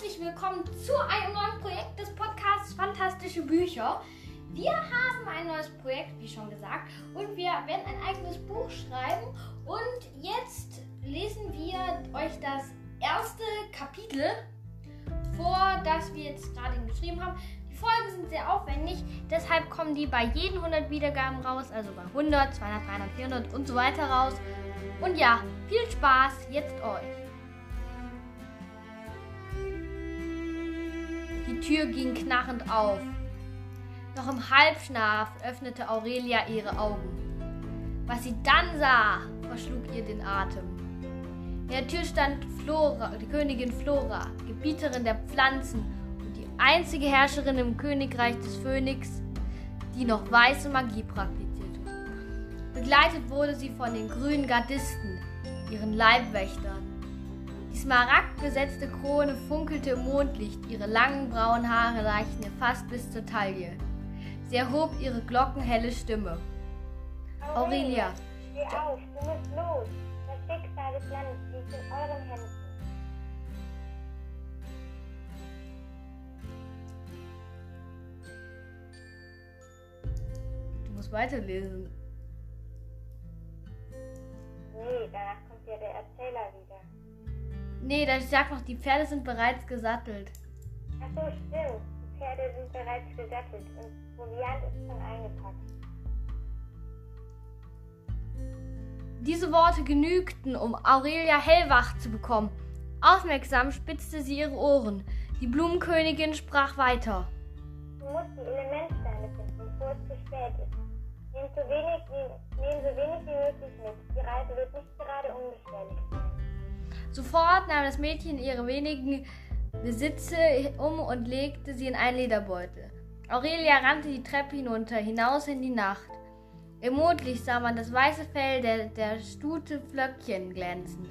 willkommen zu einem neuen Projekt des Podcasts Fantastische Bücher. Wir haben ein neues Projekt, wie schon gesagt, und wir werden ein eigenes Buch schreiben. Und jetzt lesen wir euch das erste Kapitel vor, das wir jetzt gerade geschrieben haben. Die Folgen sind sehr aufwendig, deshalb kommen die bei jeden 100 Wiedergaben raus, also bei 100, 200, 300, 400 und so weiter raus. Und ja, viel Spaß jetzt euch. Die Tür ging knarrend auf. Noch im Halbschlaf öffnete Aurelia ihre Augen. Was sie dann sah, verschlug ihr den Atem. In der Tür stand Flora, die Königin Flora, Gebieterin der Pflanzen und die einzige Herrscherin im Königreich des Phönix, die noch weiße Magie praktizierte. Begleitet wurde sie von den grünen Gardisten, ihren Leibwächtern. Die smaragdbesetzte Krone funkelte im Mondlicht, ihre langen braunen Haare reichten ihr fast bis zur Taille. Sie erhob ihre glockenhelle Stimme. Aurelia, steh auf, du musst los. Das Schicksal des Landes liegt in euren Händen. du musst weiterlesen. Nee, danach kommt ja der Erzähler wieder. Nee, da sagt noch, die Pferde sind bereits gesattelt. Ach so, stimmt. Die Pferde sind bereits gesattelt und Proviant ist schon eingepackt. Diese Worte genügten, um Aurelia hellwach zu bekommen. Aufmerksam spitzte sie ihre Ohren. Die Blumenkönigin sprach weiter. Du musst die Elementsteine finden, bevor es zu spät ist. Nimm so wenig wie, nehm so wenig wie möglich mit. Die Reise wird nicht gerade unbeschwerlich. Sofort nahm das Mädchen ihre wenigen Besitze um und legte sie in einen Lederbeutel. Aurelia rannte die Treppe hinunter, hinaus in die Nacht. Im Mondlicht sah man das weiße Fell der, der Stute Flöckchen glänzen.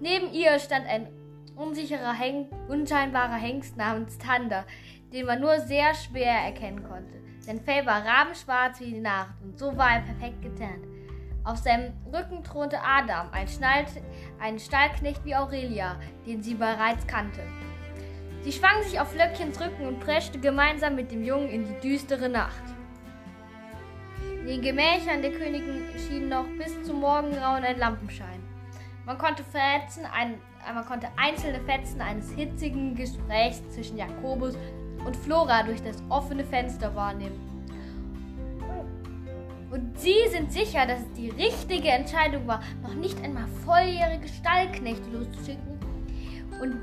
Neben ihr stand ein unsicherer, Hen unscheinbarer Hengst namens Tander, den man nur sehr schwer erkennen konnte. Sein Fell war rabenschwarz wie die Nacht und so war er perfekt getarnt. Auf seinem Rücken thronte Adam, ein, Schnall ein Stallknecht wie Aurelia, den sie bereits kannte. Sie schwang sich auf Flöckchens Rücken und preschte gemeinsam mit dem Jungen in die düstere Nacht. In den Gemächern der Königin schien noch bis zum Morgengrauen ein Lampenschein. Man konnte, Fetzen, ein, man konnte einzelne Fetzen eines hitzigen Gesprächs zwischen Jakobus und Flora durch das offene Fenster wahrnehmen. Und Sie sind sicher, dass es die richtige Entscheidung war, noch nicht einmal volljährige Stallknechte loszuschicken und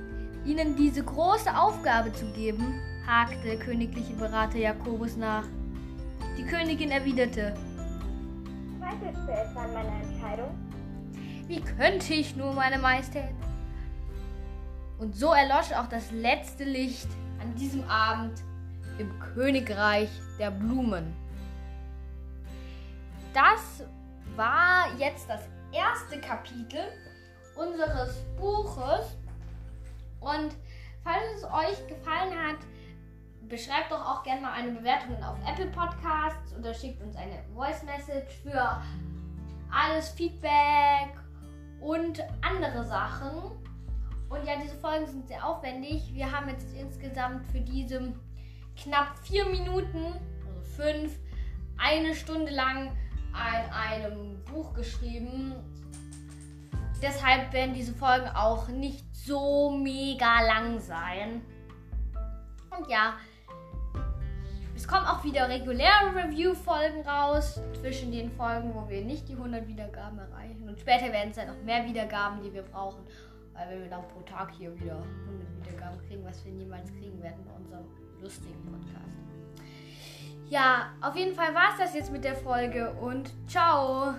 ihnen diese große Aufgabe zu geben? hakte der königliche Berater Jakobus nach. Die Königin erwiderte, Zweifelst du etwa an meiner Entscheidung? wie könnte ich nur, meine Majestät? Und so erlosch auch das letzte Licht an diesem Abend im Königreich der Blumen. Das war jetzt das erste Kapitel unseres Buches. Und falls es euch gefallen hat, beschreibt doch auch gerne mal eine Bewertung auf Apple Podcasts oder schickt uns eine Voice Message für alles Feedback und andere Sachen. Und ja, diese Folgen sind sehr aufwendig. Wir haben jetzt insgesamt für diese knapp vier Minuten, also fünf, eine Stunde lang an einem Buch geschrieben. Deshalb werden diese Folgen auch nicht so mega lang sein. Und ja, es kommen auch wieder reguläre Review-Folgen raus zwischen den Folgen, wo wir nicht die 100 Wiedergaben erreichen. Und später werden es dann noch mehr Wiedergaben, die wir brauchen. Weil wenn wir dann pro Tag hier wieder 100 Wiedergaben kriegen, was wir niemals kriegen werden bei unserem lustigen Podcast. Ja, auf jeden Fall war es das jetzt mit der Folge und ciao!